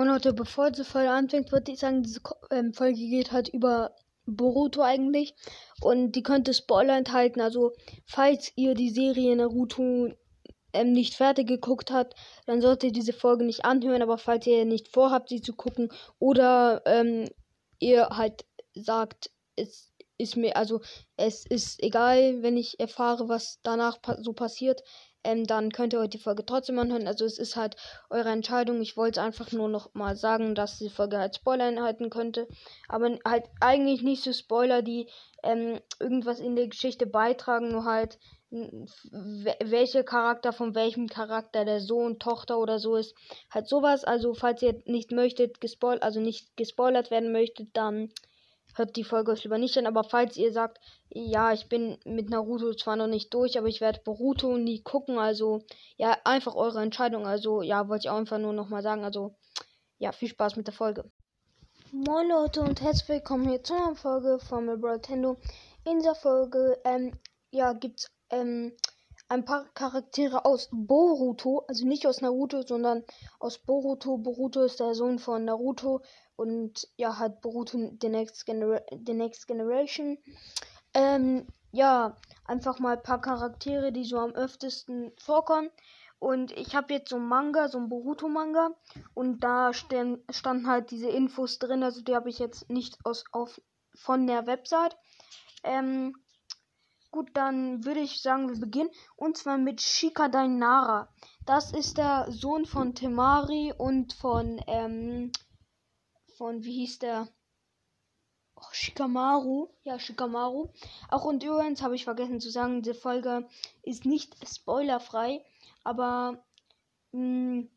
Leute, bevor diese Folge anfängt, würde ich sagen, diese ähm, Folge geht halt über Boruto eigentlich. Und die könnte Spoiler enthalten. Also, falls ihr die Serie Naruto ähm, nicht fertig geguckt habt, dann solltet ihr diese Folge nicht anhören. Aber falls ihr nicht vorhabt, sie zu gucken oder ähm, ihr halt sagt, es ist mir, also es ist egal, wenn ich erfahre, was danach pa so passiert, ähm, dann könnt ihr euch die Folge trotzdem anhören. Also es ist halt eure Entscheidung. Ich wollte einfach nur noch mal sagen, dass die Folge halt Spoiler enthalten könnte. Aber halt eigentlich nicht so Spoiler, die ähm, irgendwas in der Geschichte beitragen, nur halt welcher Charakter von welchem Charakter der Sohn, Tochter oder so ist. Halt sowas. Also falls ihr nicht möchtet, gespoilert, also nicht gespoilert werden möchtet, dann hört die Folge euch lieber nicht an. Aber falls ihr sagt, ja, ich bin mit Naruto zwar noch nicht durch, aber ich werde Boruto nie gucken, also ja, einfach eure Entscheidung. Also ja, wollte ich auch einfach nur nochmal sagen. Also ja, viel Spaß mit der Folge. Moin Leute und herzlich willkommen hier zu einer Folge von Nintendo. In dieser Folge, ähm, ja, gibt's ähm, ein paar Charaktere aus Boruto, also nicht aus Naruto, sondern aus Boruto. Boruto ist der Sohn von Naruto und ja, hat Boruto The Next, Genera The Next Generation. Ähm, ja, einfach mal ein paar Charaktere, die so am öftesten vorkommen. Und ich habe jetzt so ein Manga, so ein Boruto-Manga. Und da stehen, standen halt diese Infos drin. Also die habe ich jetzt nicht aus, auf, von der Website. Ähm, gut, dann würde ich sagen, wir beginnen. Und zwar mit Shikadai Nara. Das ist der Sohn von Temari und von ähm, von, wie hieß der? Oh, Shikamaru. Ja, Shikamaru. Auch und übrigens habe ich vergessen zu sagen, diese Folge ist nicht spoilerfrei. Aber mh, mm,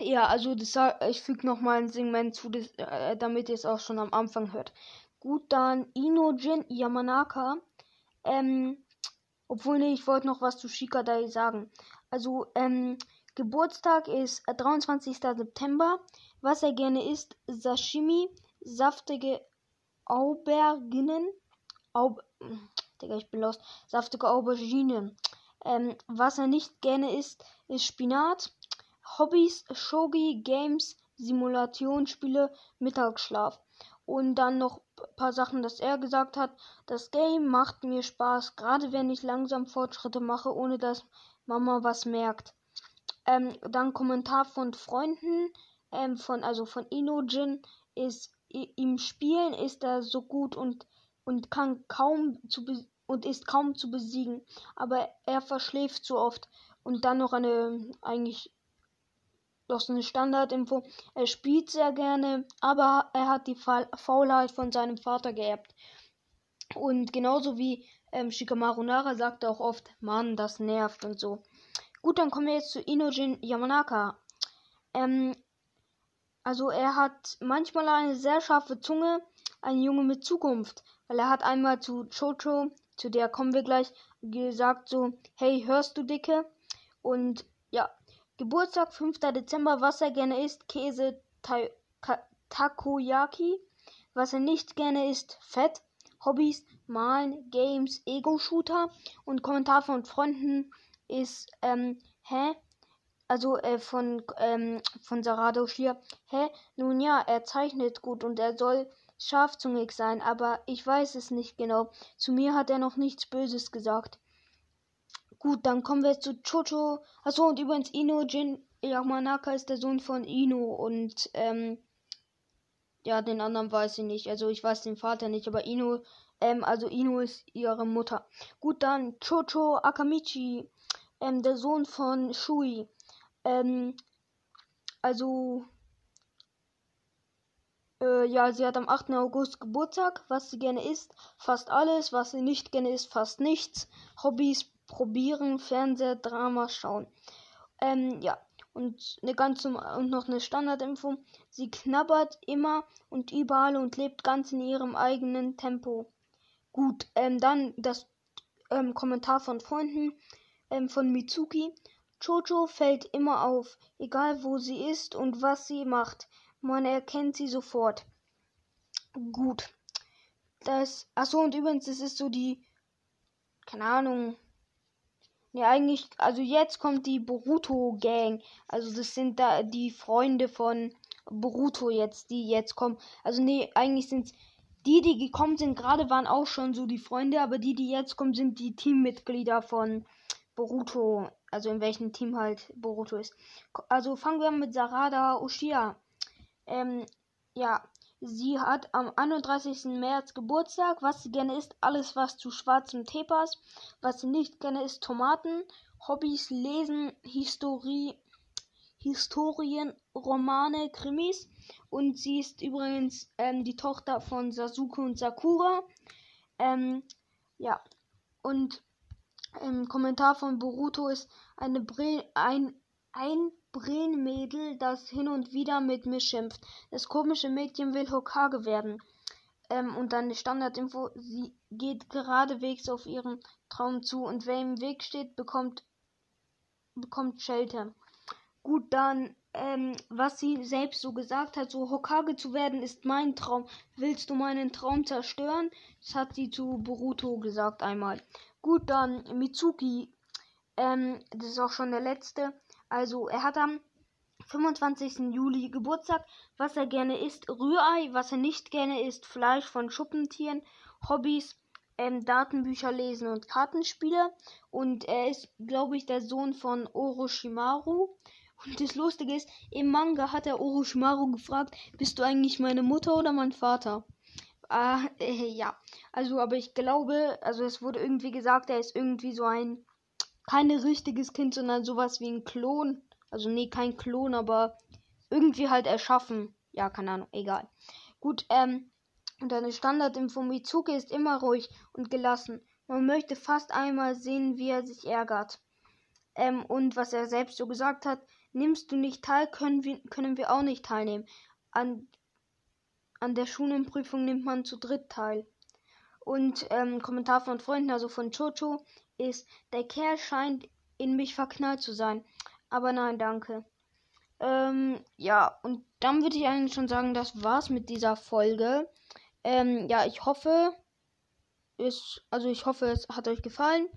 ja, also das, ich füge nochmal ein Segment zu, das, äh, damit ihr es auch schon am Anfang hört. Gut, dann Inojin Yamanaka. Ähm, obwohl, nee, ich wollte noch was zu Shikadai sagen. Also, ähm, Geburtstag ist 23. September. Was er gerne isst, Sashimi, saftige Auberginen, Aub Digga, ich bin lost, saftige Aubergine. Ähm, was er nicht gerne isst, ist Spinat. Hobbys, Shogi, Games, Simulationsspiele, Mittagsschlaf. Und dann noch ein paar Sachen, dass er gesagt hat. Das Game macht mir Spaß, gerade wenn ich langsam Fortschritte mache, ohne dass Mama was merkt. Ähm, dann Kommentar von Freunden ähm, von, also von Inojin ist im Spielen ist er so gut und, und kann kaum zu und ist kaum zu besiegen. Aber er verschläft zu oft. Und dann noch eine eigentlich doch so eine Standardinfo. Er spielt sehr gerne, aber er hat die Faulheit von seinem Vater geerbt. Und genauso wie ähm, Shikamaru Nara sagt er auch oft, Mann, das nervt und so. Gut, dann kommen wir jetzt zu Inojin Yamanaka. Ähm, also er hat manchmal eine sehr scharfe Zunge, ein Junge mit Zukunft, weil er hat einmal zu Chocho, zu der kommen wir gleich, gesagt so, hey, hörst du Dicke? Und ja, Geburtstag 5. Dezember, was er gerne isst, Käse, Ta Takoyaki. Was er nicht gerne isst, Fett. Hobbys, Malen, Games, Ego-Shooter. Und Kommentar von Freunden ist, ähm, hä? Also äh, von, ähm, von Sarado Schier, hä? Nun ja, er zeichnet gut und er soll scharfzungig sein, aber ich weiß es nicht genau. Zu mir hat er noch nichts Böses gesagt. Gut, dann kommen wir zu Chocho. Achso, und übrigens Ino Jin Yamanaka ist der Sohn von Ino und ähm, ja, den anderen weiß ich nicht. Also ich weiß den Vater nicht, aber Ino, ähm, also Ino ist ihre Mutter. Gut, dann Chocho Akamichi, ähm, der Sohn von Shui. Ähm, also, äh, ja, sie hat am 8. August Geburtstag. Was sie gerne isst, fast alles. Was sie nicht gerne isst, fast nichts. Hobbys, probieren, Fernseher, Drama schauen. Ähm, ja. Und eine ganze und noch eine Standardinfo. Sie knabbert immer und überall und lebt ganz in ihrem eigenen Tempo. Gut, ähm, dann das ähm, Kommentar von Freunden ähm, von Mitsuki. Jojo fällt immer auf, egal wo sie ist und was sie macht. Man erkennt sie sofort. Gut. Das. Achso, und übrigens, das ist so die. Keine Ahnung. Ne, eigentlich. Also jetzt kommt die Boruto Gang. Also das sind da die Freunde von. Boruto jetzt, die jetzt kommen. Also nee, eigentlich sind die, die gekommen sind, gerade waren auch schon so die Freunde, aber die, die jetzt kommen, sind die Teammitglieder von Boruto. Also in welchem Team halt Boruto ist. Also fangen wir mit Sarada Ushia. Ähm, ja, sie hat am 31. März Geburtstag. Was sie gerne isst, alles was zu schwarzem Tee passt. Was sie nicht gerne isst, Tomaten. Hobbys, Lesen, Historie, Historien, Romane, Krimis. Und sie ist übrigens ähm, die Tochter von Sasuke und Sakura. Ähm, ja, und im Kommentar von Boruto ist eine Bre ein, ein Brenmädel, das hin und wieder mit mir schimpft. Das komische Mädchen will Hokage werden. Ähm, und dann die Standardinfo, sie geht geradewegs auf ihren Traum zu und wer im Weg steht, bekommt, bekommt Shelter. Gut, dann, ähm, was sie selbst so gesagt hat, so Hokage zu werden ist mein Traum. Willst du meinen Traum zerstören? Das hat sie zu Boruto gesagt einmal. Gut, dann Mitsuki. Ähm, das ist auch schon der letzte. Also, er hat am 25. Juli Geburtstag. Was er gerne isst, Rührei. Was er nicht gerne isst, Fleisch von Schuppentieren. Hobbys, ähm, Datenbücher lesen und Kartenspiele. Und er ist, glaube ich, der Sohn von Orochimaru. Und das Lustige ist, im Manga hat er Orochimaru gefragt, bist du eigentlich meine Mutter oder mein Vater? Ah, äh, ja. Also, aber ich glaube, also es wurde irgendwie gesagt, er ist irgendwie so ein, kein richtiges Kind, sondern sowas wie ein Klon. Also, nee, kein Klon, aber irgendwie halt erschaffen. Ja, keine Ahnung, egal. Gut, ähm, und eine Standardinfo Mitsuki ist immer ruhig und gelassen. Man möchte fast einmal sehen, wie er sich ärgert. Ähm, und was er selbst so gesagt hat, Nimmst du nicht teil, können wir, können wir auch nicht teilnehmen. An, an der Schulenprüfung nimmt man zu dritt teil. Und ähm, Kommentar von Freunden, also von Chocho, ist, der Kerl scheint in mich verknallt zu sein. Aber nein, danke. Ähm, ja, und dann würde ich eigentlich schon sagen, das war's mit dieser Folge. Ähm, ja, ich hoffe, es, also ich hoffe, es hat euch gefallen.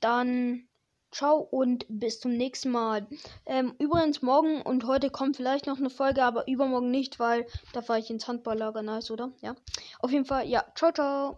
Dann Ciao und bis zum nächsten Mal. Ähm, übrigens, morgen und heute kommt vielleicht noch eine Folge, aber übermorgen nicht, weil da fahre ich ins Handballlager. Nice, oder? Ja. Auf jeden Fall, ja. Ciao, ciao.